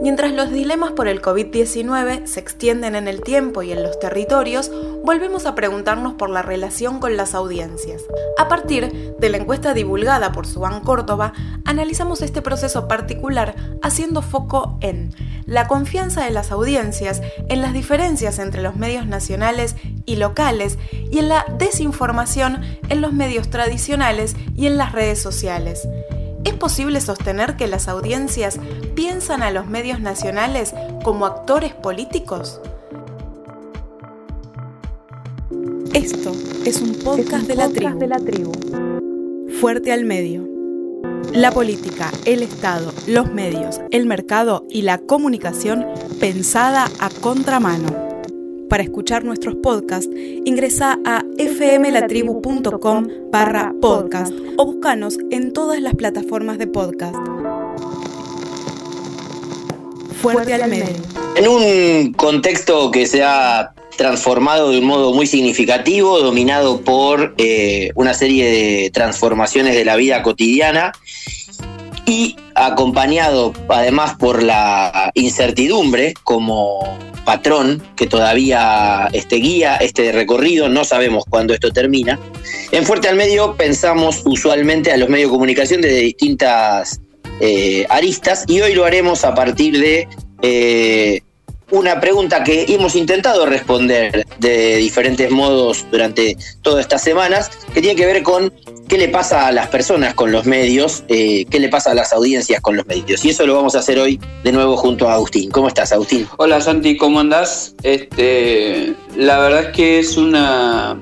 Mientras los dilemas por el COVID-19 se extienden en el tiempo y en los territorios, volvemos a preguntarnos por la relación con las audiencias. A partir de la encuesta divulgada por Suban Córdoba, analizamos este proceso particular haciendo foco en la confianza de las audiencias, en las diferencias entre los medios nacionales y locales y en la desinformación en los medios tradicionales y en las redes sociales. ¿Es posible sostener que las audiencias piensan a los medios nacionales como actores políticos? Esto es un podcast, de, la de la tribu. Fuerte al medio. La política, el Estado, los medios, el mercado y la comunicación pensada a contramano. Para escuchar nuestros podcasts, ingresa a fmlatribu.com barra podcast o búscanos en todas las plataformas de podcast. Fuerte al medio. En un contexto que se ha transformado de un modo muy significativo, dominado por eh, una serie de transformaciones de la vida cotidiana y acompañado además por la incertidumbre como patrón que todavía este, guía este recorrido, no sabemos cuándo esto termina. En Fuerte al Medio pensamos usualmente a los medios de comunicación desde distintas eh, aristas y hoy lo haremos a partir de eh, una pregunta que hemos intentado responder de diferentes modos durante todas estas semanas, que tiene que ver con qué le pasa a las personas con los medios, eh, qué le pasa a las audiencias con los medios. Y eso lo vamos a hacer hoy de nuevo junto a Agustín. ¿Cómo estás, Agustín? Hola, Santi, ¿cómo andás? Este, la verdad es que es una,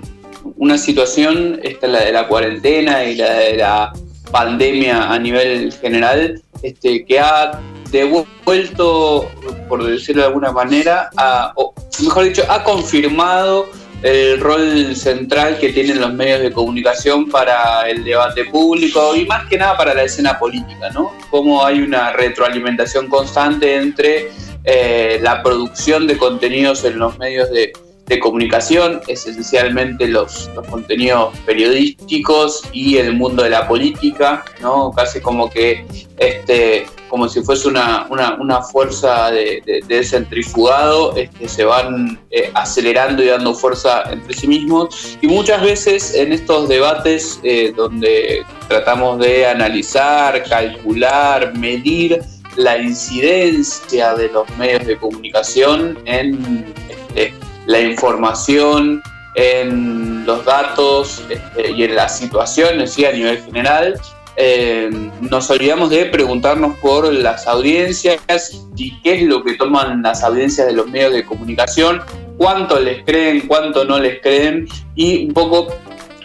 una situación, esta la de la cuarentena y la de la pandemia a nivel general, este, que ha devuelto, por decirlo de alguna manera, o mejor dicho, ha confirmado el rol central que tienen los medios de comunicación para el debate público y más que nada para la escena política, ¿no? Cómo hay una retroalimentación constante entre eh, la producción de contenidos en los medios de, de comunicación, esencialmente los, los, contenidos periodísticos y el mundo de la política, ¿no? Casi como que este, como si fuese una, una, fuerza de, de, centrifugado, este, se van eh, acelerando y dando fuerza entre sí mismos. Y muchas veces en estos debates eh, donde tratamos de analizar, calcular, medir la incidencia de los medios de comunicación en este, la información, en los datos este, y en las situaciones a nivel general, eh, nos olvidamos de preguntarnos por las audiencias y qué es lo que toman las audiencias de los medios de comunicación, cuánto les creen, cuánto no les creen y un poco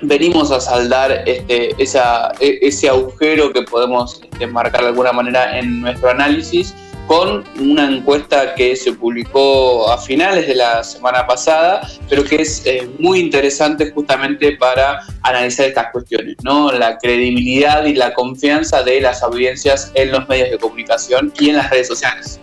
venimos a saldar este, e, ese agujero que podemos este, marcar de alguna manera en nuestro análisis con una encuesta que se publicó a finales de la semana pasada, pero que es eh, muy interesante justamente para analizar estas cuestiones, ¿no? La credibilidad y la confianza de las audiencias en los medios de comunicación y en las redes sociales.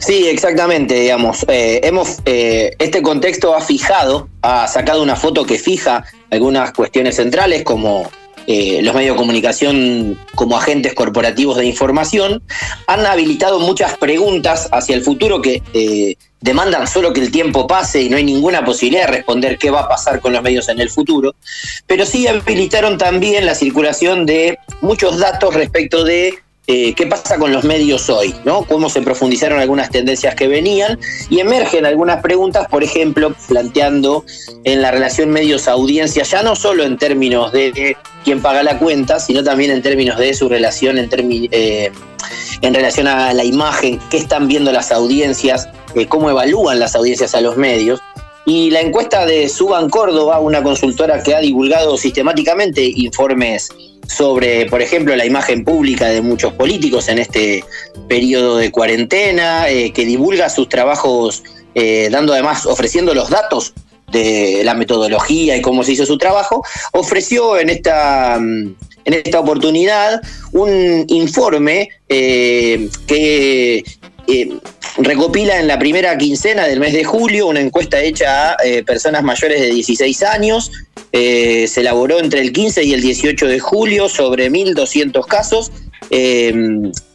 Sí, exactamente, digamos. Eh, hemos, eh, este contexto ha fijado, ha sacado una foto que fija algunas cuestiones centrales como eh, los medios de comunicación como agentes corporativos de información, han habilitado muchas preguntas hacia el futuro que eh, demandan solo que el tiempo pase y no hay ninguna posibilidad de responder qué va a pasar con los medios en el futuro, pero sí habilitaron también la circulación de muchos datos respecto de eh, qué pasa con los medios hoy, ¿no? Cómo se profundizaron algunas tendencias que venían y emergen algunas preguntas, por ejemplo, planteando en la relación medios-audiencia, ya no solo en términos de quién paga la cuenta, sino también en términos de su relación en, eh, en relación a la imagen, qué están viendo las audiencias, eh, cómo evalúan las audiencias a los medios. Y la encuesta de Suban Córdoba, una consultora que ha divulgado sistemáticamente informes sobre, por ejemplo, la imagen pública de muchos políticos en este periodo de cuarentena, eh, que divulga sus trabajos eh, dando además, ofreciendo los datos de la metodología y cómo se hizo su trabajo, ofreció en esta, mm, en esta oportunidad un informe eh, que eh, recopila en la primera quincena del mes de julio una encuesta hecha a personas mayores de 16 años. Se elaboró entre el 15 y el 18 de julio sobre 1.200 casos. Eh,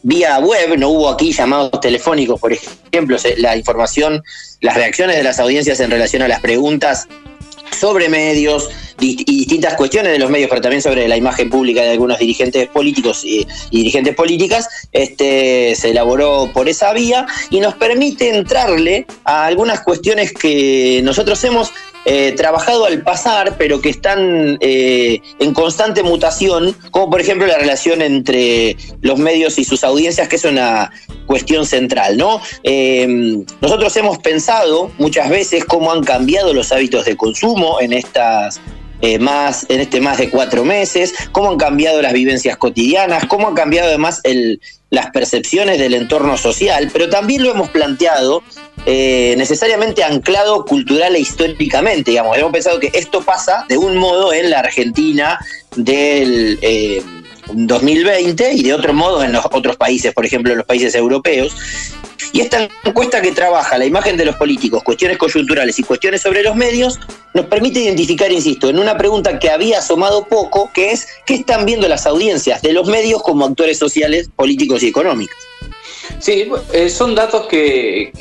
vía web, no hubo aquí llamados telefónicos, por ejemplo, la información, las reacciones de las audiencias en relación a las preguntas sobre medios y distintas cuestiones de los medios, pero también sobre la imagen pública de algunos dirigentes políticos y, dirigentes políticas, este, se elaboró por esa vía y nos permite entrarle a algunas cuestiones que nosotros hemos eh, trabajado al pasar, pero que están eh, en constante mutación, como por ejemplo la relación entre los medios y sus audiencias, que es una cuestión central, ¿no? Eh, nosotros hemos pensado muchas veces cómo han cambiado los hábitos de consumo en estas más, en este más de cuatro meses, cómo han cambiado las vivencias cotidianas, cómo han cambiado además el, las percepciones del entorno social, pero también lo hemos planteado eh, necesariamente anclado cultural e históricamente, digamos. Hemos pensado que esto pasa de un modo en la Argentina del 2020 eh, y de otro modo en los otros países, por ejemplo, en los países europeos. Y esta encuesta que trabaja la imagen de los políticos, cuestiones coyunturales y cuestiones sobre los medios, nos permite identificar, insisto, en una pregunta que había asomado poco, que es ¿qué están viendo las audiencias de los medios como actores sociales, políticos y económicos? Sí, eh, son datos que,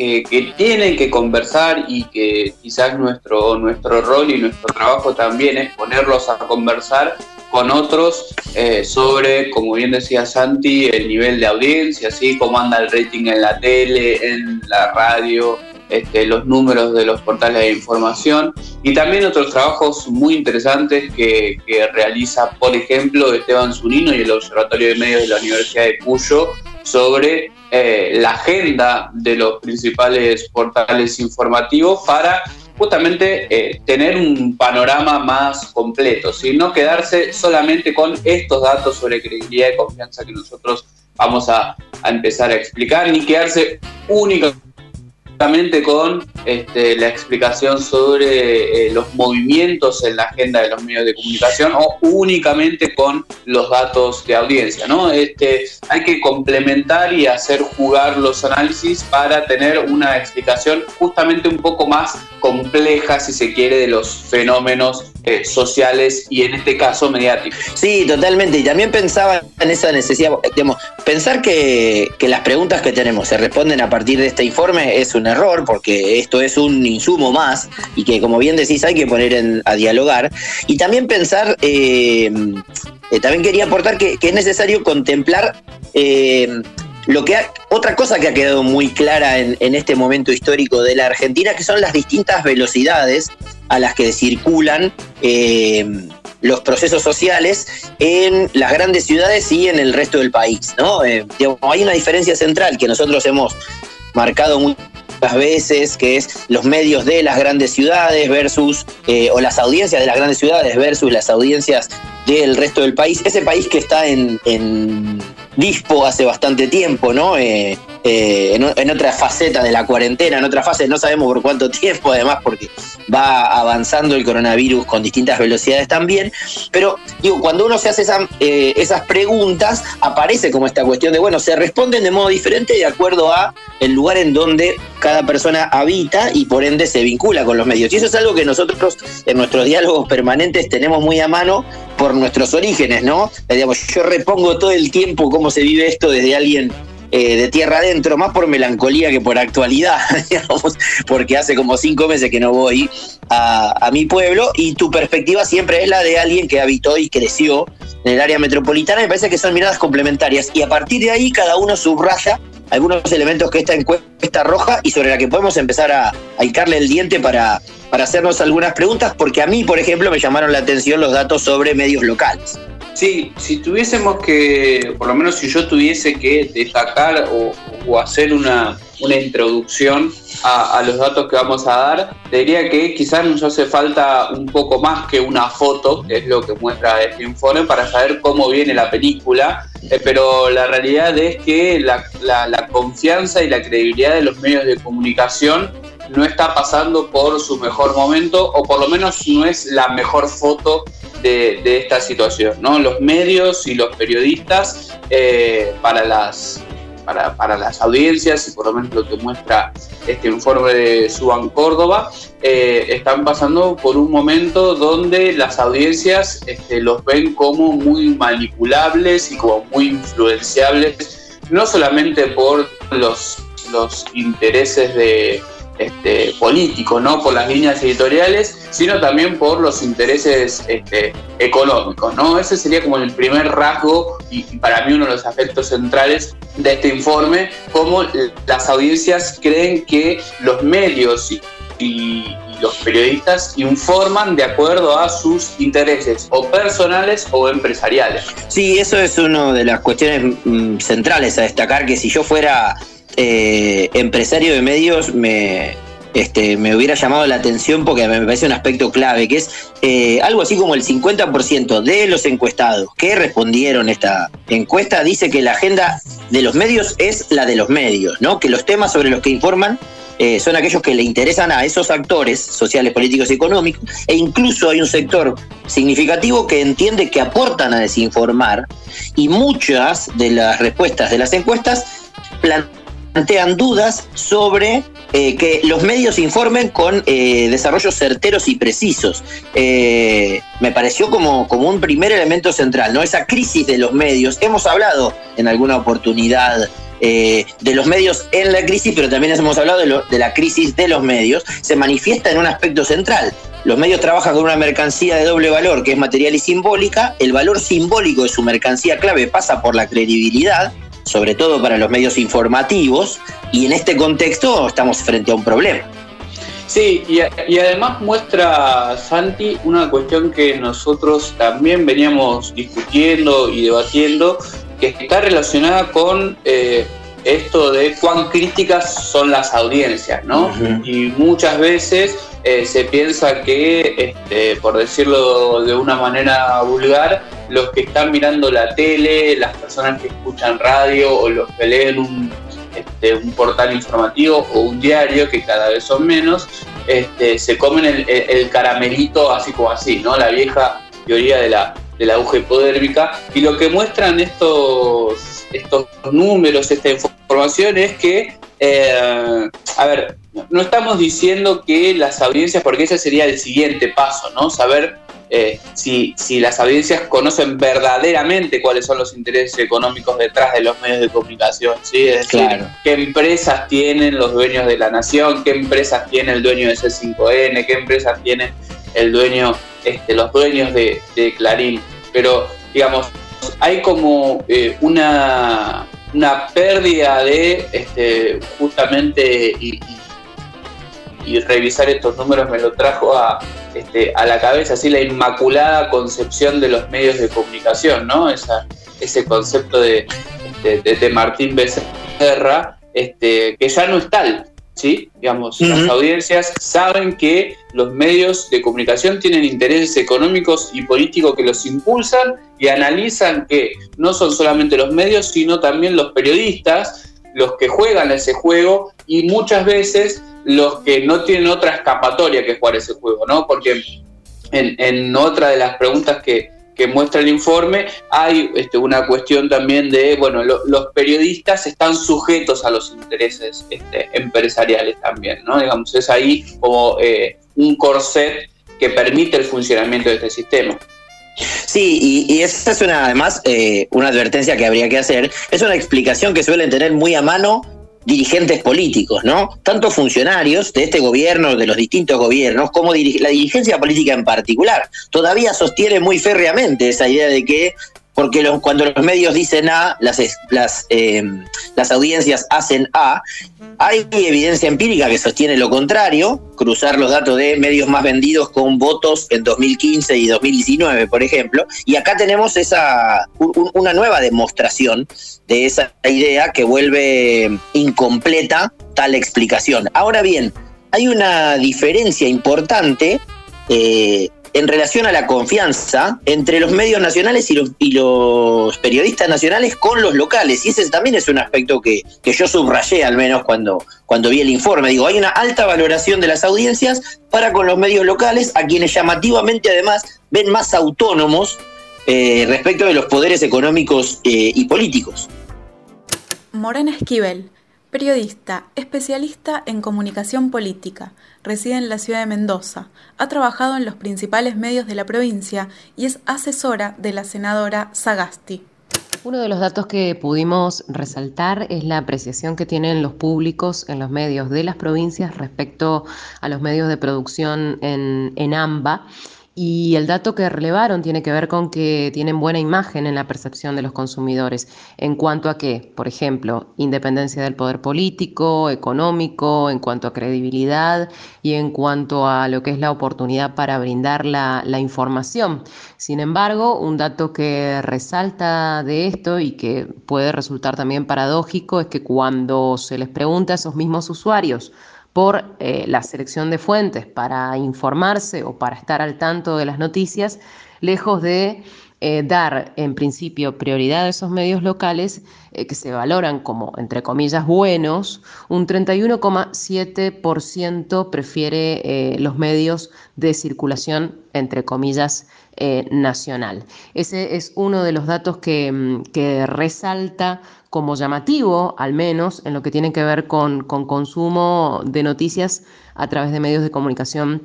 tienen que conversar y que quizás nuestro, nuestro rol y nuestro trabajo también es ponerlos a conversar con otros eh, sobre, como bien decía Santi, el nivel de audiencia, ¿sí? cómo anda el rating en la tele, en la radio, este, los números de los portales de información y también otros trabajos muy interesantes que, realiza, por ejemplo, Esteban Zunino y el Observatorio de Medios de la Universidad de Cuyo sobre eh, la agenda de los principales portales informativos para justamente eh, tener un panorama más completo, ¿sí? no quedarse solamente con estos datos sobre credibilidad y confianza que nosotros vamos a, a empezar a explicar, ni quedarse únicamente con este, la explicación sobre eh, los movimientos en la agenda de los medios de comunicación o únicamente con los datos de audiencia. ¿no? Este, hay que complementar y hacer jugar los análisis para tener una explicación justamente un poco más compleja, si se quiere, de los fenómenos eh, sociales y en este caso mediáticos. Sí, totalmente. Y también pensaba en esa necesidad, digamos, pensar que las preguntas que tenemos se responden a partir de este informe es una error, porque esto es un insumo más y que, como bien decís, hay que poner a dialogar. Y también pensar, eh, eh, también quería aportar que, es necesario contemplar eh, lo que otra cosa que ha quedado muy clara en, este momento histórico de la Argentina, que son las distintas velocidades a las que circulan los procesos sociales en las grandes ciudades y en el resto del país. ¿no? hay una diferencia central que nosotros hemos marcado muy veces, que es los medios de las grandes ciudades versus, eh, o las audiencias de las grandes ciudades versus las audiencias del resto del país. Ese país que está en, en dispo hace bastante tiempo, ¿no? Eh, eh, en, otra faceta de la cuarentena, en otra fase, no sabemos por cuánto tiempo, además, porque va avanzando el coronavirus con distintas velocidades también. Pero, digo, cuando uno se hace eh, esas preguntas, aparece como esta cuestión de, bueno, se responden de modo diferente de acuerdo a el lugar en donde cada persona habita y por ende se vincula con los medios. Y eso es algo que nosotros en nuestros diálogos permanentes tenemos muy a mano por nuestros orígenes, ¿no? Digamos, yo repongo todo el tiempo cómo se vive esto desde alguien eh, de tierra adentro, más por melancolía que por actualidad, digamos, porque hace como cinco meses que no voy a, mi pueblo y tu perspectiva siempre es la de alguien que habitó y creció en el área metropolitana. Me parece que son miradas complementarias y a partir de ahí cada uno subraya algunos elementos que esta encuesta roja y sobre la que podemos empezar a, a el diente para, para hacernos algunas preguntas, porque a mí, por ejemplo, me llamaron la atención los datos sobre medios locales. Sí, si tuviésemos que, por lo menos si yo tuviese que destacar o, hacer una, introducción a, los datos que vamos a dar, diría que quizás nos hace falta un poco más que una foto, que es lo que muestra este informe, para saber cómo viene la película, eh, pero la realidad es que la, la confianza y la credibilidad de los medios de comunicación no está pasando por su mejor momento o por lo menos no es la mejor foto de, esta situación. ¿no? Los medios y los periodistas eh, para las para, las audiencias y por lo menos lo que muestra este informe de Suban Córdoba, eh, están pasando por un momento donde las audiencias este, los ven como muy manipulables y como muy influenciables, no solamente por los, los intereses de, este, ¿no? Por las líneas editoriales, sino también por los intereses este, económicos, ¿no? Ese sería como el primer rasgo y, para mí uno de los aspectos centrales de este informe, cómo las audiencias creen que los medios y, los periodistas informan de acuerdo a sus intereses o personales o empresariales. Sí, eso es una de las cuestiones mm, centrales a destacar, que si yo fuera eh, empresario de medios me, este, me hubiera llamado la atención porque me parece un aspecto clave, que es eh, algo así como el 50% de los encuestados que respondieron esta encuesta dice que la agenda de los medios es la de los medios, ¿no? que los temas sobre los que informan eh, son aquellos que le interesan a esos actores sociales, políticos y económicos, e incluso hay un sector significativo que entiende que aportan a desinformar, y muchas de las respuestas de las encuestas plantean plantean dudas sobre eh, que los medios informen con eh, desarrollos certeros y precisos. Eh, me pareció como, como un primer elemento central, ¿no? Esa crisis de los medios. Hemos hablado en alguna oportunidad de los medios en la crisis, pero también hemos hablado de, de la crisis de los medios. Se manifiesta en un aspecto central. Los medios trabajan con una mercancía de doble valor, que es material y simbólica. El valor simbólico de su mercancía clave pasa por la credibilidad sobre todo para los medios informativos, y en este contexto estamos frente a un problema. Sí, y, además muestra, Santi, una cuestión que nosotros también veníamos discutiendo y debatiendo, que está relacionada con eh, esto de cuán críticas son las audiencias, ¿no? Y muchas veces eh, se piensa que, este, por decirlo de una manera vulgar, los que están mirando la tele, las personas que escuchan radio o los que leen un, este, un portal informativo o un diario, que cada vez son menos, este, se comen el, caramelito así como así, ¿no? La vieja teoría de la, de aguja hipodérmica. Y lo que muestran estos, estos números, esta información, es que, eh, a ver, no estamos diciendo que las audiencias, porque ese sería el siguiente paso, ¿no? Saber eh, si, si, las audiencias conocen verdaderamente cuáles son los intereses económicos detrás de los medios de comunicación, ¿sí? Es decir, qué empresas tienen los dueños de la nación, qué empresas tiene el dueño de C5N, qué empresas tiene el dueño, este, los dueños de, Clarín. Pero, digamos, hay como eh, una, una pérdida de este, justamente y y revisar estos números me lo trajo a, este, a la cabeza, así la inmaculada concepción de los medios de comunicación, ¿no? Esa, ese concepto de, de, Martín Becerra, este, que ya no es tal, ¿sí? Digamos, las audiencias saben que los medios de comunicación tienen intereses económicos y políticos que los impulsan y analizan que no son solamente los medios, sino también los periodistas los que juegan ese juego y muchas veces los que no tienen otra escapatoria que jugar ese juego, ¿no? Porque en, otra de las preguntas que, muestra el informe hay este, una cuestión también de, bueno, los periodistas están sujetos a los intereses este, empresariales también, ¿no? Digamos, es ahí como eh, un corset que permite el funcionamiento de este sistema. Sí, y, esa es una, además, eh, una advertencia que habría que hacer. Es una explicación que suelen tener muy a mano dirigentes políticos, ¿no? Tanto funcionarios de este gobierno, de los distintos gobiernos, como la dirigencia política en particular. Todavía sostiene muy férreamente esa idea de que porque cuando los medios dicen A, las, las, em, las audiencias hacen A, hay evidencia empírica que sostiene lo contrario, cruzar los datos de medios más vendidos con votos en 2015 y 2019, por ejemplo, y acá tenemos esa, una nueva demostración de esa idea que vuelve incompleta tal explicación. Ahora bien, hay una diferencia importante eh, en relación a la confianza entre los medios nacionales y los, periodistas nacionales con los locales. Y ese también es un aspecto que, yo subrayé al menos cuando, cuando vi el informe. Digo, hay una alta valoración de las audiencias para con los medios locales, a quienes llamativamente además ven más autónomos eh, respecto de los poderes económicos eh, y políticos. Morena Esquivel, periodista, especialista en comunicación política, reside en la ciudad de Mendoza, ha trabajado en los principales medios de la provincia y es asesora de la senadora Sagasti. Uno de los datos que pudimos resaltar es la apreciación que tienen los públicos en los medios de las provincias respecto a los medios de producción en, en AMBA y el dato que relevaron tiene que ver con que tienen buena imagen en la percepción de los consumidores en cuanto a que, por ejemplo, independencia del poder político, económico, en cuanto a credibilidad y en cuanto a lo que es la oportunidad para brindar la, la información. Sin embargo, un dato que resalta de esto y que puede resultar también paradójico es que cuando se les pregunta a esos mismos usuarios, por eh, la selección de fuentes para informarse o para estar al tanto de las noticias, lejos de eh, dar en principio prioridad a esos medios locales eh, que se valoran como, entre comillas, buenos, un 31,7% prefiere los medios de circulación, entre comillas, nacional. Ese es uno de los datos que, mm, que resalta como llamativo, al menos en lo que tiene que ver con, consumo de noticias a través de medios de comunicación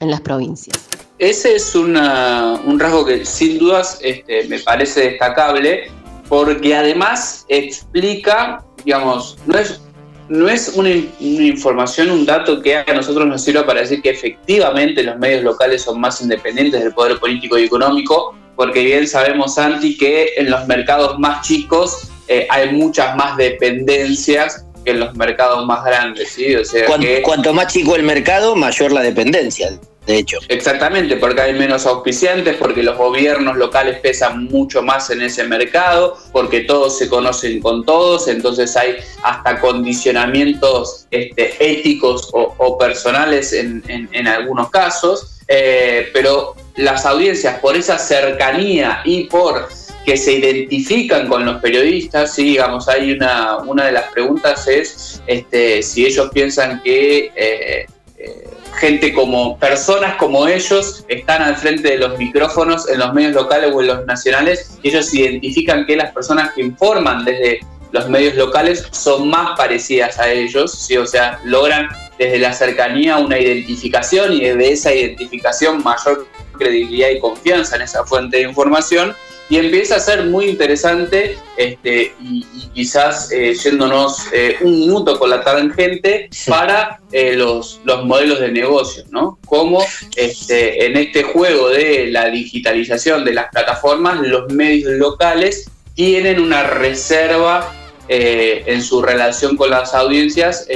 en las provincias. Ese es un rasgo que sin dudas este, me parece destacable porque además explica, digamos, no es, no es una, una, información, un dato que a nosotros nos sirva para decir que efectivamente los medios locales son más independientes del poder político y económico, porque bien sabemos, Santi, que en los mercados más chicos eh, hay muchas más dependencias que en los mercados más grandes, ¿sí? O sea cuanto, más chico el mercado, mayor la dependencia, de hecho. Exactamente, porque hay menos auspiciantes, porque los gobiernos locales pesan mucho más en ese mercado, porque todos se conocen con todos, entonces hay hasta condicionamientos este, éticos o, personales en, algunos casos, eh, pero las audiencias por esa cercanía y por que se identifican con los periodistas, sí, digamos, hay una, una de las preguntas es este, si ellos piensan que eh, eh, gente como personas como ellos están al frente de los micrófonos en los medios locales o en los nacionales, y ellos identifican que las personas que informan desde los medios locales son más parecidas a ellos, ¿sí? o sea, logran desde la cercanía una identificación y desde esa identificación mayor credibilidad y confianza en esa fuente de información y empieza a ser muy interesante este, y, quizás eh, yéndonos eh, un minuto con la tangente para eh, los, los modelos de negocio, ¿no? Cómo este, en este juego de la digitalización de las plataformas, los medios locales tienen una reserva en su relación con las audiencias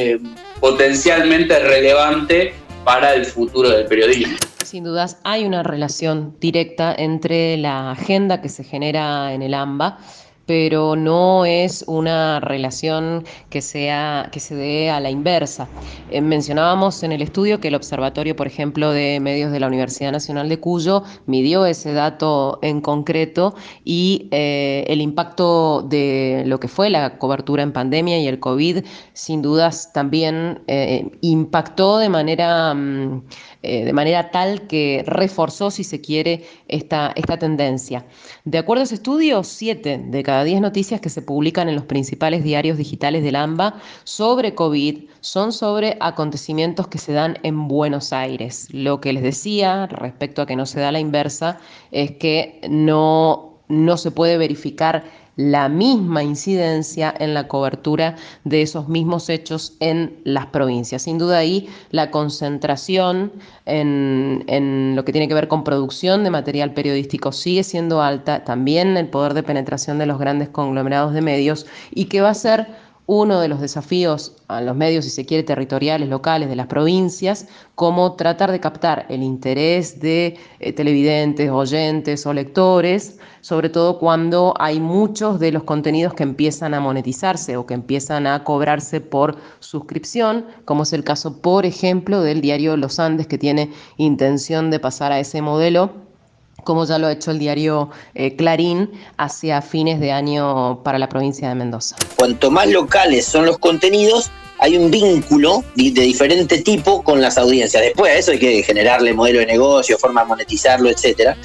potencialmente relevante para el futuro del periodismo. Sin dudas hay una relación directa entre la agenda que se genera en el AMBA pero no es una relación que, sea, que se dé a la inversa. Eh, mencionábamos en el estudio que el Observatorio, por ejemplo, de Medios de la Universidad Nacional de Cuyo midió ese dato en concreto y eh, el impacto de lo que fue la cobertura en pandemia y el COVID, sin dudas, también eh, impactó de manera, mm, de manera tal que reforzó, si se quiere, esta, esta tendencia. De acuerdo a ese estudio, siete de cada 10 noticias que se publican en los principales diarios digitales del AMBA sobre COVID son sobre acontecimientos que se dan en Buenos Aires. Lo que les decía respecto a que no se da la inversa es que no, no se puede verificar la misma incidencia en la cobertura de esos mismos hechos en las provincias. Sin duda ahí la concentración en, lo que tiene que ver con producción de material periodístico sigue siendo alta, también el poder de penetración de los grandes conglomerados de medios y que va a ser uno de los desafíos a los medios, si se quiere, territoriales, locales de las provincias, como tratar de captar el interés de eh, televidentes, oyentes o lectores, sobre todo cuando hay muchos de los contenidos que empiezan a monetizarse o que empiezan a cobrarse por suscripción, como es el caso, por ejemplo, del diario Los Andes, que tiene intención de pasar a ese modelo como ya lo ha hecho el diario eh, Clarín hacia fines de año para la provincia de Mendoza. Cuanto más locales son los contenidos, hay un vínculo de, diferente tipo con las audiencias. Después a eso hay que generarle modelo de negocio, forma de monetizarlo, etcétera.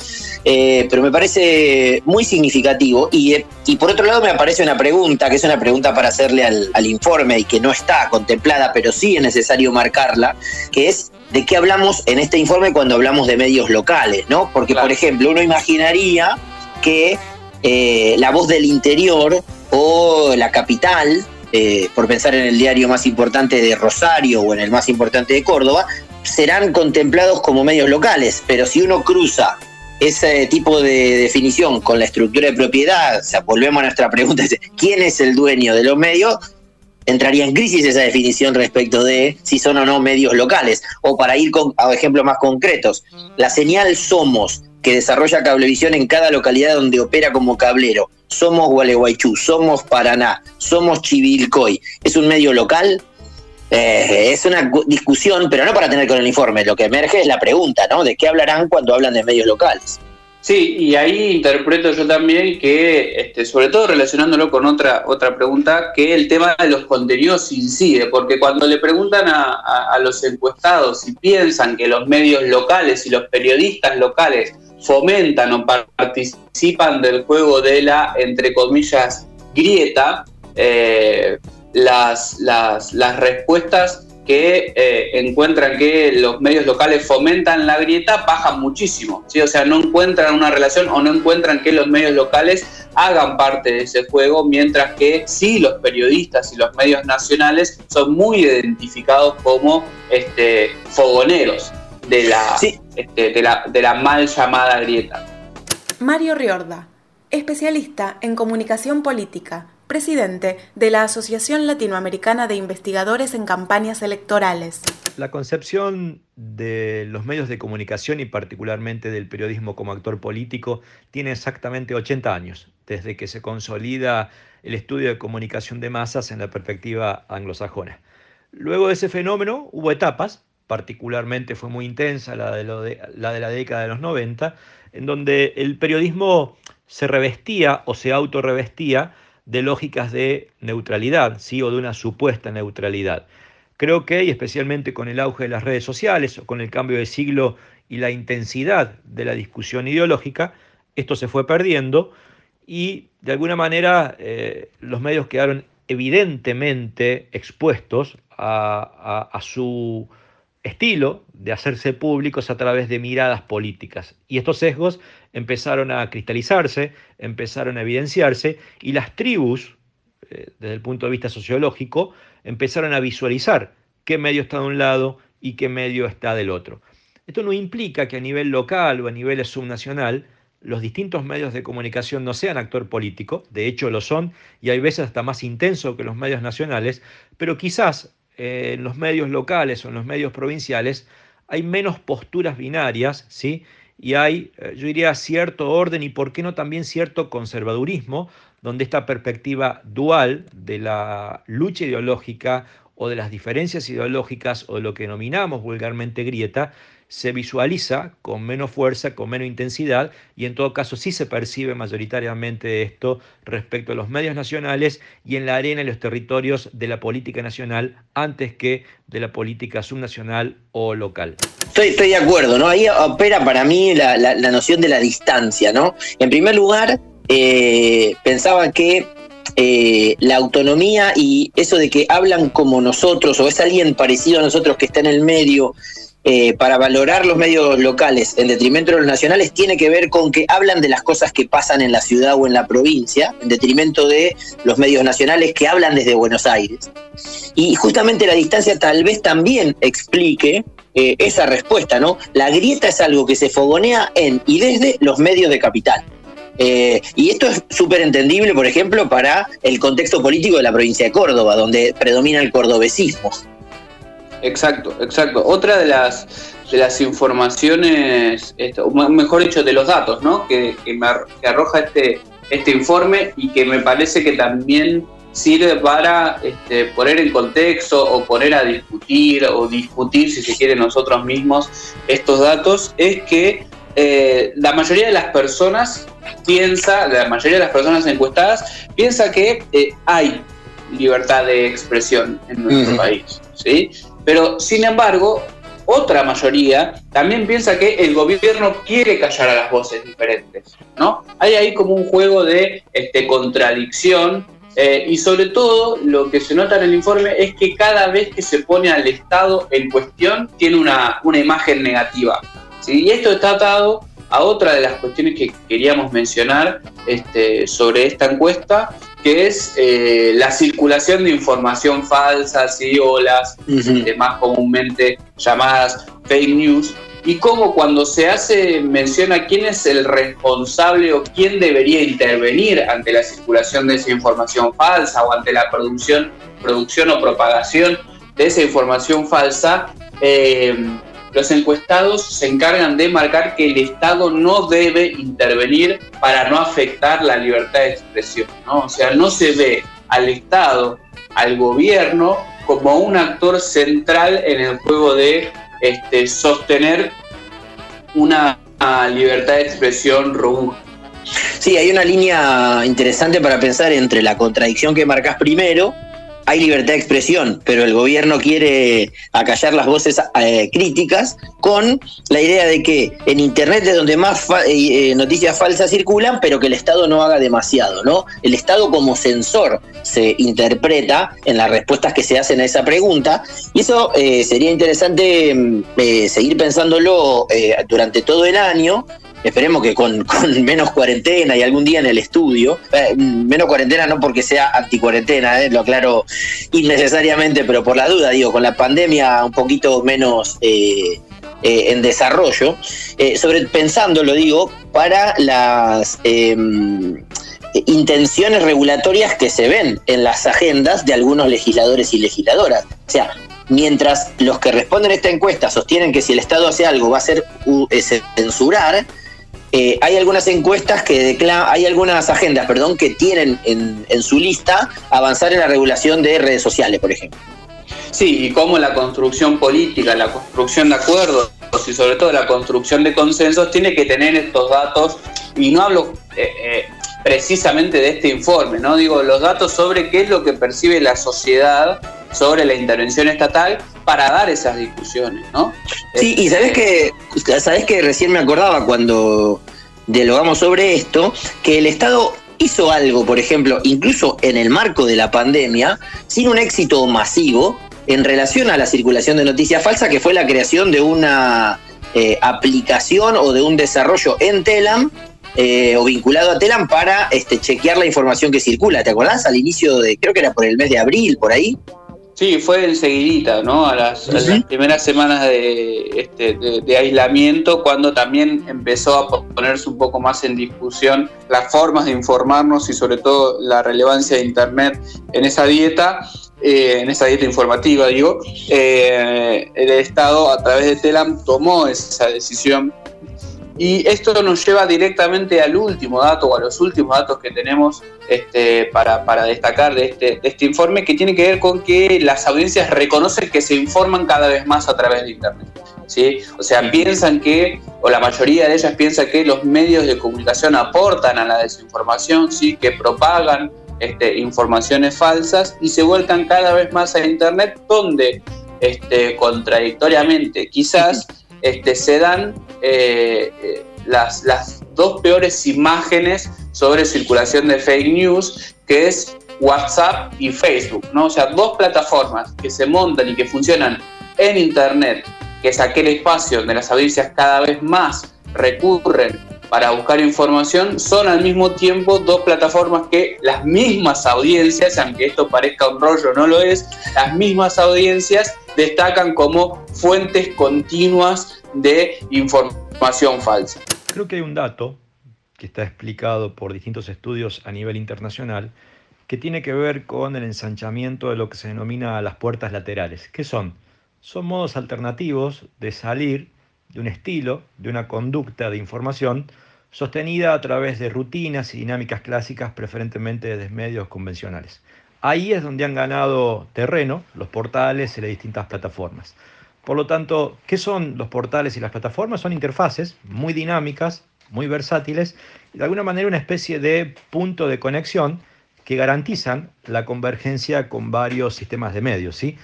Eh, pero me parece muy significativo y, y, por otro lado me aparece una pregunta, que es una pregunta para hacerle al, al informe y que no está contemplada, pero sí es necesario marcarla, que es de qué hablamos en este informe cuando hablamos de medios locales, ¿no? Porque, por ejemplo, uno imaginaría que eh, la voz del interior o la capital, eh, por pensar en el diario más importante de Rosario o en el más importante de Córdoba, serán contemplados como medios locales, pero si uno cruza ese tipo de definición con la estructura de propiedad, o sea, volvemos a nuestra pregunta, ¿quién es el dueño de los medios? Entraría en crisis esa definición respecto de si son o no medios locales. O para ir con, a ejemplos más concretos, la señal Somos, que desarrolla cablevisión en cada localidad donde opera como cablero. Somos Gualeguaychú, somos Paraná, somos Chivilcoy. ¿Es un medio local? Eh, es una discusión, pero no para tener con el informe. Lo que emerge es la pregunta, ¿no? ¿De qué hablarán cuando hablan de medios locales? Sí, y ahí interpreto yo también que, este, sobre todo relacionándolo con otra, otra pregunta, que el tema de los contenidos incide, porque cuando le preguntan a, los encuestados si piensan que los medios locales y los periodistas locales fomentan o participan del juego de la, entre comillas, grieta, eh, las, las, las respuestas que eh, encuentran que los medios locales fomentan la grieta bajan muchísimo, ¿sí? o sea, no encuentran una relación o no encuentran que los medios locales hagan parte de ese juego, mientras que sí los periodistas y los medios nacionales son muy identificados como este, fogoneros de la, este, de, la, de la mal llamada grieta. Mario Riorda, especialista en comunicación política, presidente de la Asociación Latinoamericana de Investigadores en Campañas Electorales. La concepción de los medios de comunicación y particularmente del periodismo como actor político tiene exactamente 80 años, desde que se consolida el estudio de comunicación de masas en la perspectiva anglosajona. Luego de ese fenómeno hubo etapas, particularmente fue muy intensa la de, la, de la década de los 90, en donde el periodismo se revestía o se autorrevestía de lógicas de neutralidad, ¿sí? o de una supuesta neutralidad. Creo que, y especialmente con el auge de las redes sociales, o con el cambio de siglo y la intensidad de la discusión ideológica, esto se fue perdiendo y de alguna manera eh, los medios quedaron evidentemente expuestos a su estilo de hacerse públicos a través de miradas políticas. Y estos sesgos empezaron a cristalizarse, empezaron a evidenciarse y las tribus, eh, desde el punto de vista sociológico, empezaron a visualizar qué medio está de un lado y qué medio está del otro. Esto no implica que a nivel local o a nivel subnacional los distintos medios de comunicación no sean actor político, de hecho lo son y hay veces hasta más intenso que los medios nacionales, pero quizás eh, en los medios locales o en los medios provinciales hay menos posturas binarias, ¿sí? Y hay, eh, yo diría, cierto orden y, por qué no, también cierto conservadurismo, donde esta perspectiva dual de la lucha ideológica o de las diferencias ideológicas o de lo que denominamos vulgarmente grieta, se visualiza con menos fuerza, con menos intensidad y en todo caso sí se percibe mayoritariamente esto respecto a los medios nacionales y en la arena y los territorios de la política nacional antes que de la política subnacional o local. Estoy, de acuerdo, ¿no? Ahí opera para mí la, noción de la distancia, ¿no? En primer lugar, eh, pensaba que eh, la autonomía y eso de que hablan como nosotros o es alguien parecido a nosotros que está en el medio eh, para valorar los medios locales en detrimento de los nacionales tiene que ver con que hablan de las cosas que pasan en la ciudad o en la provincia, en detrimento de los medios nacionales que hablan desde Buenos Aires. Y justamente la distancia tal vez también explique eh, esa respuesta, ¿no? La grieta es algo que se fogonea en y desde los medios de capital. Eh, y esto es súper entendible, por ejemplo, para el contexto político de la provincia de Córdoba, donde predomina el cordobesismo. Exacto, exacto. Otra de las de las informaciones, esto, mejor dicho, de los datos, ¿no? Que, que, arroja este, este informe y que me parece que también sirve para este, poner en contexto o poner a discutir o discutir, si se quiere, nosotros mismos estos datos, es que eh, la mayoría de las personas piensa, la mayoría de las personas encuestadas piensa que eh, hay libertad de expresión en nuestro país, ¿sí? Pero sin embargo, otra mayoría también piensa que el gobierno quiere callar a las voces diferentes, ¿no? Hay ahí como un juego de este, contradicción eh, y sobre todo lo que se nota en el informe es que cada vez que se pone al Estado en cuestión tiene una, una imagen negativa. Y esto está atado a otra de las cuestiones que queríamos mencionar este, sobre esta encuesta, que es eh, la circulación de información falsa, ¿sí? o las este, más comúnmente llamadas fake news, y cómo cuando se hace mención a quién es el responsable o quién debería intervenir ante la circulación de esa información falsa o ante la producción, producción o propagación de esa información falsa, eh, los encuestados se encargan de marcar que el Estado no debe intervenir para no afectar la libertad de expresión. ¿no? O sea, no se ve al Estado, al gobierno, como un actor central en el juego de este, sostener una libertad de expresión robusta. Sí, hay una línea interesante para pensar entre la contradicción que marcas primero hay libertad de expresión, pero el gobierno quiere acallar las voces eh, críticas con la idea de que en Internet es donde más eh, eh, noticias falsas circulan, pero que el Estado no haga demasiado, ¿no? El Estado como censor se interpreta en las respuestas que se hacen a esa pregunta, y eso sería interesante mm, seguir pensándolo durante todo el año, Esperemos que con, menos cuarentena y algún día en el estudio, eh, menos cuarentena no porque sea anticuarentena, eh, lo aclaro innecesariamente, pero por la duda, digo, con la pandemia un poquito menos eh, en desarrollo, sobre pensando, lo digo, para las em, intenciones regulatorias que se ven en las agendas de algunos legisladores y legisladoras. O sea, mientras los que responden esta encuesta sostienen que si el Estado hace algo va a ser censurar, eh, hay algunas encuestas que declaran, hay algunas agendas, perdón, que tienen en, su lista avanzar en la regulación de redes sociales, por ejemplo. Sí, y cómo la construcción política, la construcción de acuerdos y sobre todo la construcción de consensos tiene que tener estos datos, y no hablo eh, eh, precisamente de este informe, ¿no? Digo, los datos sobre qué es lo que percibe la sociedad sobre la intervención estatal para dar esas discusiones, ¿no? Sí, y sabes que, sabes que recién me acordaba cuando dialogamos sobre esto, que el Estado hizo algo, por ejemplo, incluso en el marco de la pandemia, sin un éxito masivo en relación a la circulación de noticias falsas, que fue la creación de una eh, aplicación o de un desarrollo en Telam eh, o vinculado a Telam para este, chequear la información que circula. ¿Te acordás? Al inicio de, creo que era por el mes de abril, por ahí. Sí, fue enseguidita, ¿no? A las, primeras semanas este, de, aislamiento, cuando también empezó a ponerse un poco más en discusión las formas de informarnos y sobre todo la relevancia de Internet en esa dieta. Eh, en esa dieta informativa, digo, eh, el Estado a través de Telam tomó esa decisión y esto nos lleva directamente al último dato o a los últimos datos que tenemos este, para, destacar de este, de este informe, que tiene que ver con que las audiencias reconocen que se informan cada vez más a través de Internet. ¿sí? O sea, piensan que, o la mayoría de ellas piensa que los medios de comunicación aportan a la desinformación, ¿sí? que propagan este, informaciones falsas y se vuelcan cada vez más a Internet, donde contradictoriamente quizás este, se dan eh, eh, las, dos peores imágenes sobre circulación de fake news, que es WhatsApp y Facebook, ¿no? O sea, dos plataformas que se montan y que funcionan en Internet, que es aquel espacio donde las audiencias cada vez más recurren para buscar información, son al mismo tiempo dos plataformas que las mismas audiencias, aunque esto parezca un rollo, no lo es, las mismas audiencias destacan como fuentes continuas de información falsa. Creo que hay un dato que está explicado por distintos estudios a nivel internacional, que tiene que ver con el ensanchamiento de lo que se denomina las puertas laterales. ¿Qué son? Son modos alternativos de salir de un estilo, de una conducta de información sostenida a través de rutinas y dinámicas clásicas, preferentemente desde medios convencionales. Ahí es donde han ganado terreno los portales y las distintas plataformas. Por lo tanto, ¿qué son los portales y las plataformas? Son interfaces muy dinámicas, muy versátiles y de alguna manera una especie de punto de conexión que garantizan la convergencia con varios sistemas de medios. ¿sí?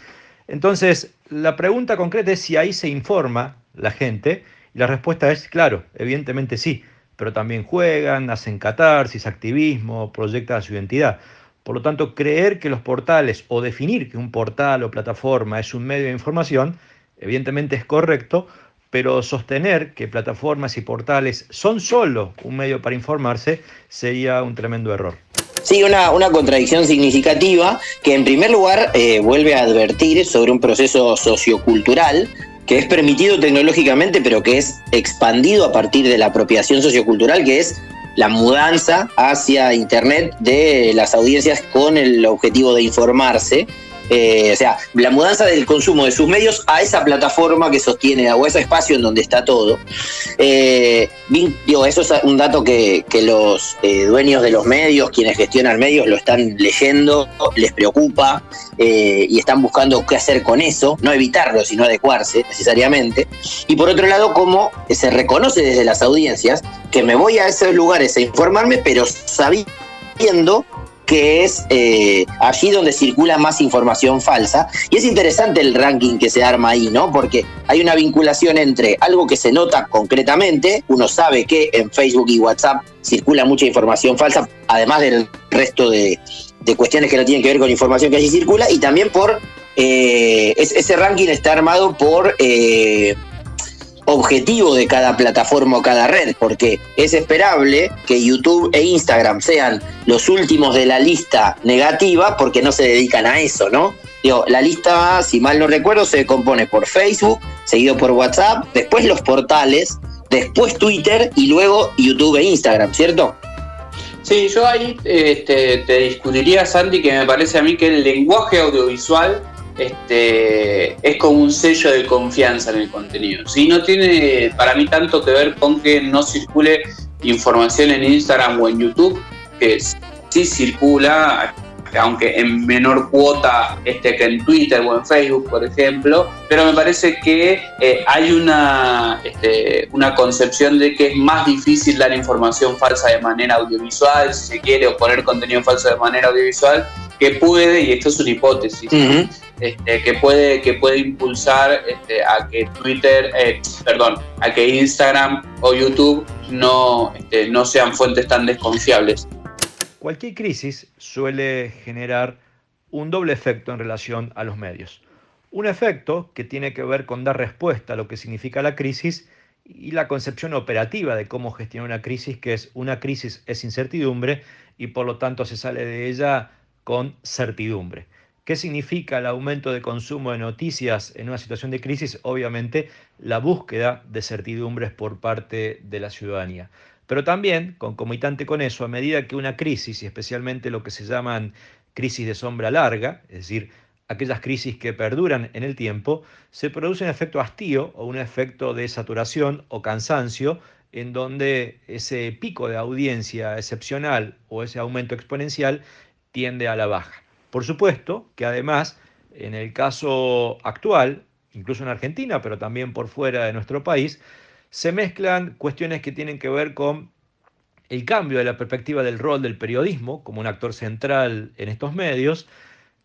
Entonces, la pregunta concreta es si ahí se informa la gente y la respuesta es claro, evidentemente sí, pero también juegan, hacen catarsis, activismo, proyectan su identidad. Por lo tanto, creer que los portales o definir que un portal o plataforma es un medio de información, evidentemente es correcto, pero sostener que plataformas y portales son solo un medio para informarse sería un tremendo error. Sí, una, una contradicción significativa que en primer lugar eh, vuelve a advertir sobre un proceso sociocultural que es permitido tecnológicamente, pero que es expandido a partir de la apropiación sociocultural, que es la mudanza hacia Internet de las audiencias con el objetivo de informarse. Eh, o sea, la mudanza del consumo de sus medios a esa plataforma que sostiene o ese espacio en donde está todo. Eh, eso es un dato que, los eh, dueños de los medios, quienes gestionan medios, lo están leyendo, les preocupa y están buscando qué hacer con eso, no evitarlo, sino adecuarse necesariamente. Y por otro lado, cómo se reconoce desde las audiencias que me voy a esos lugares a informarme, pero sabiendo que es eh, allí donde circula más información falsa. Y es interesante el ranking que se arma ahí, ¿no? Porque hay una vinculación entre algo que se nota concretamente, uno sabe que en Facebook y WhatsApp circula mucha información falsa, además del resto de, cuestiones que no tienen que ver con información que allí circula, y también por... Eh, ese ranking está armado por... Eh, objetivo de cada plataforma o cada red, porque es esperable que YouTube e Instagram sean los últimos de la lista negativa porque no se dedican a eso, ¿no? Digo, la lista, si mal no recuerdo, se compone por Facebook, seguido por WhatsApp, después los portales, después Twitter y luego YouTube e Instagram, ¿cierto? Sí, yo ahí este, te discutiría, Santi, que me parece a mí que el lenguaje audiovisual este, es como un sello de confianza en el contenido. Si no tiene para mí tanto que ver con que no circule información en Instagram o en YouTube, que sí circula, aunque en menor cuota este, que en Twitter o en Facebook, por ejemplo, pero me parece que eh, hay una, este, una concepción de que es más difícil dar información falsa de manera audiovisual, si se quiere, o poner contenido falso de manera audiovisual, que puede, y esto es una hipótesis, este, que, puede, que puede impulsar este, a que Twitter, eh, perdón, a que Instagram o YouTube no, este, no sean fuentes tan desconfiables. Cualquier crisis suele generar un doble efecto en relación a los medios. Un efecto que tiene que ver con dar respuesta a lo que significa la crisis y la concepción operativa de cómo gestionar una crisis, que es una crisis es incertidumbre y por lo tanto se sale de ella con certidumbre. ¿Qué significa el aumento de consumo de noticias en una situación de crisis? Obviamente la búsqueda de certidumbres por parte de la ciudadanía. Pero también, concomitante con eso, a medida que una crisis, y especialmente lo que se llaman crisis de sombra larga, es decir, aquellas crisis que perduran en el tiempo, se produce un efecto hastío o un efecto de saturación o cansancio en donde ese pico de audiencia excepcional o ese aumento exponencial tiende a la baja. Por supuesto que además, en el caso actual, incluso en Argentina, pero también por fuera de nuestro país, se mezclan cuestiones que tienen que ver con el cambio de la perspectiva del rol del periodismo como un actor central en estos medios,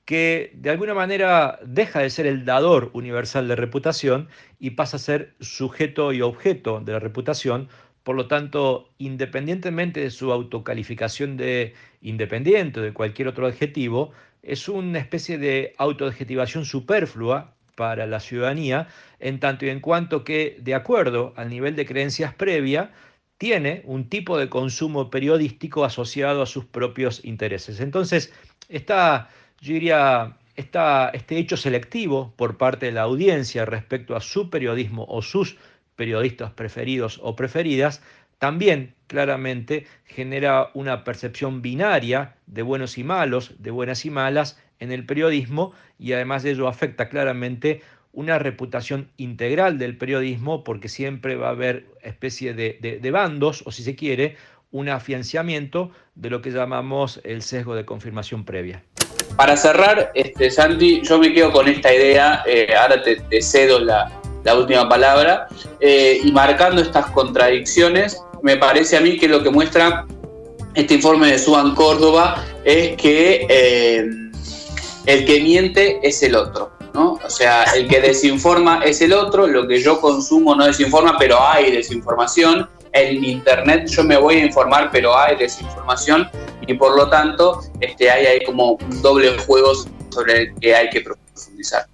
que de alguna manera deja de ser el dador universal de reputación y pasa a ser sujeto y objeto de la reputación. Por lo tanto, independientemente de su autocalificación de independiente o de cualquier otro adjetivo, es una especie de autoadjetivación superflua para la ciudadanía, en tanto y en cuanto que, de acuerdo al nivel de creencias previa, tiene un tipo de consumo periodístico asociado a sus propios intereses. Entonces, está, yo diría, este hecho selectivo por parte de la audiencia respecto a su periodismo o sus periodistas preferidos o preferidas también claramente genera una percepción binaria de buenos y malos, de buenas y malas en el periodismo y además de ello afecta claramente una reputación integral del periodismo porque siempre va a haber especie de, bandos o si se quiere un afianciamiento de lo que llamamos el sesgo de confirmación previa. Para cerrar, este, Santi, yo me quedo con esta idea, eh, ahora te, cedo la, última palabra, eh, y marcando estas contradicciones, me parece a mí que lo que muestra este informe de Suban Córdoba es que eh, el que miente es el otro. ¿no? O sea, el que desinforma es el otro, lo que yo consumo no desinforma, pero hay desinformación. En Internet yo me voy a informar, pero hay desinformación y por lo tanto este, hay, hay como un doble juego sobre el que hay que profundizar.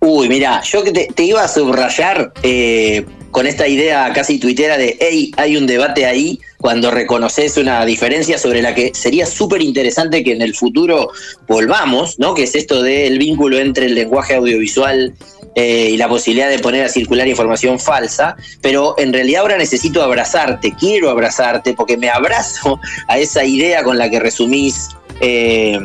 Uy, mira, yo que te, iba a subrayar eh, con esta idea casi tuitera de, hey, hay un debate ahí, cuando reconoces una diferencia sobre la que sería súper interesante que en el futuro volvamos, ¿no? Que es esto del vínculo entre el lenguaje audiovisual eh, y la posibilidad de poner a circular información falsa, pero en realidad ahora necesito abrazarte, quiero abrazarte, porque me abrazo a esa idea con la que resumís. Eh,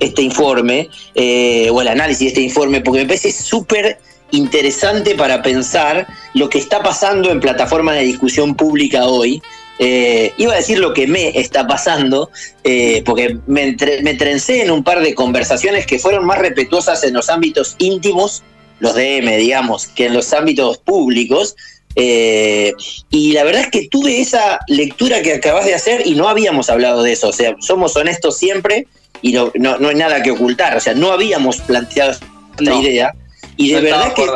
este informe, eh, o el análisis de este informe, porque me parece súper interesante para pensar lo que está pasando en plataformas de discusión pública hoy. Eh, iba a decir lo que me está pasando, eh, porque me, me trencé en un par de conversaciones que fueron más respetuosas en los ámbitos íntimos, los DM, digamos, que en los ámbitos públicos. y la verdad es que tuve esa lectura que acabas de hacer y no habíamos hablado de eso. O sea, somos honestos siempre y no, no, hay nada que ocultar. O sea, no habíamos planteado esta idea. Y de verdad que,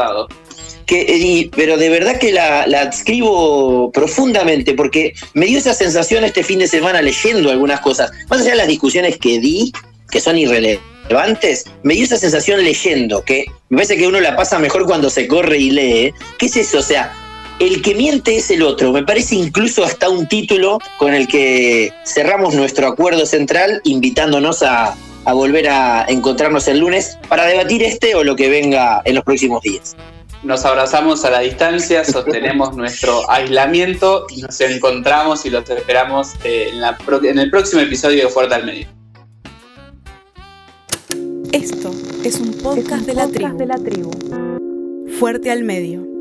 que pero de verdad que la, la, adscribo profundamente porque me dio esa sensación este fin de semana leyendo algunas cosas. Más allá de las discusiones que di, que son irrelevantes, me dio esa sensación leyendo, que me parece que uno la pasa mejor cuando se corre y lee. ¿Qué es eso? O sea, el que miente es el otro. Me parece incluso hasta un título con el que cerramos nuestro acuerdo central, invitándonos a, volver a encontrarnos el lunes para debatir este o lo que venga en los próximos días. Nos abrazamos a la distancia, sostenemos nuestro aislamiento y nos encontramos y los esperamos eh, en, en el próximo episodio de Fuerte al Medio. Esto es un podcast, de, la de la tribu. Fuerte al Medio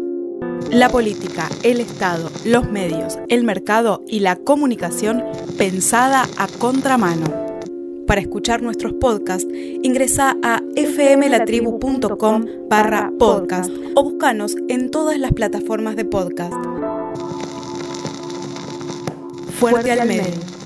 la política, el Estado, los medios, el mercado y la comunicación pensada a contramano. Para escuchar nuestros podcasts, ingresa a fmlatribu.com barra podcast o búscanos en todas las plataformas de podcast. Fuerte, al medio.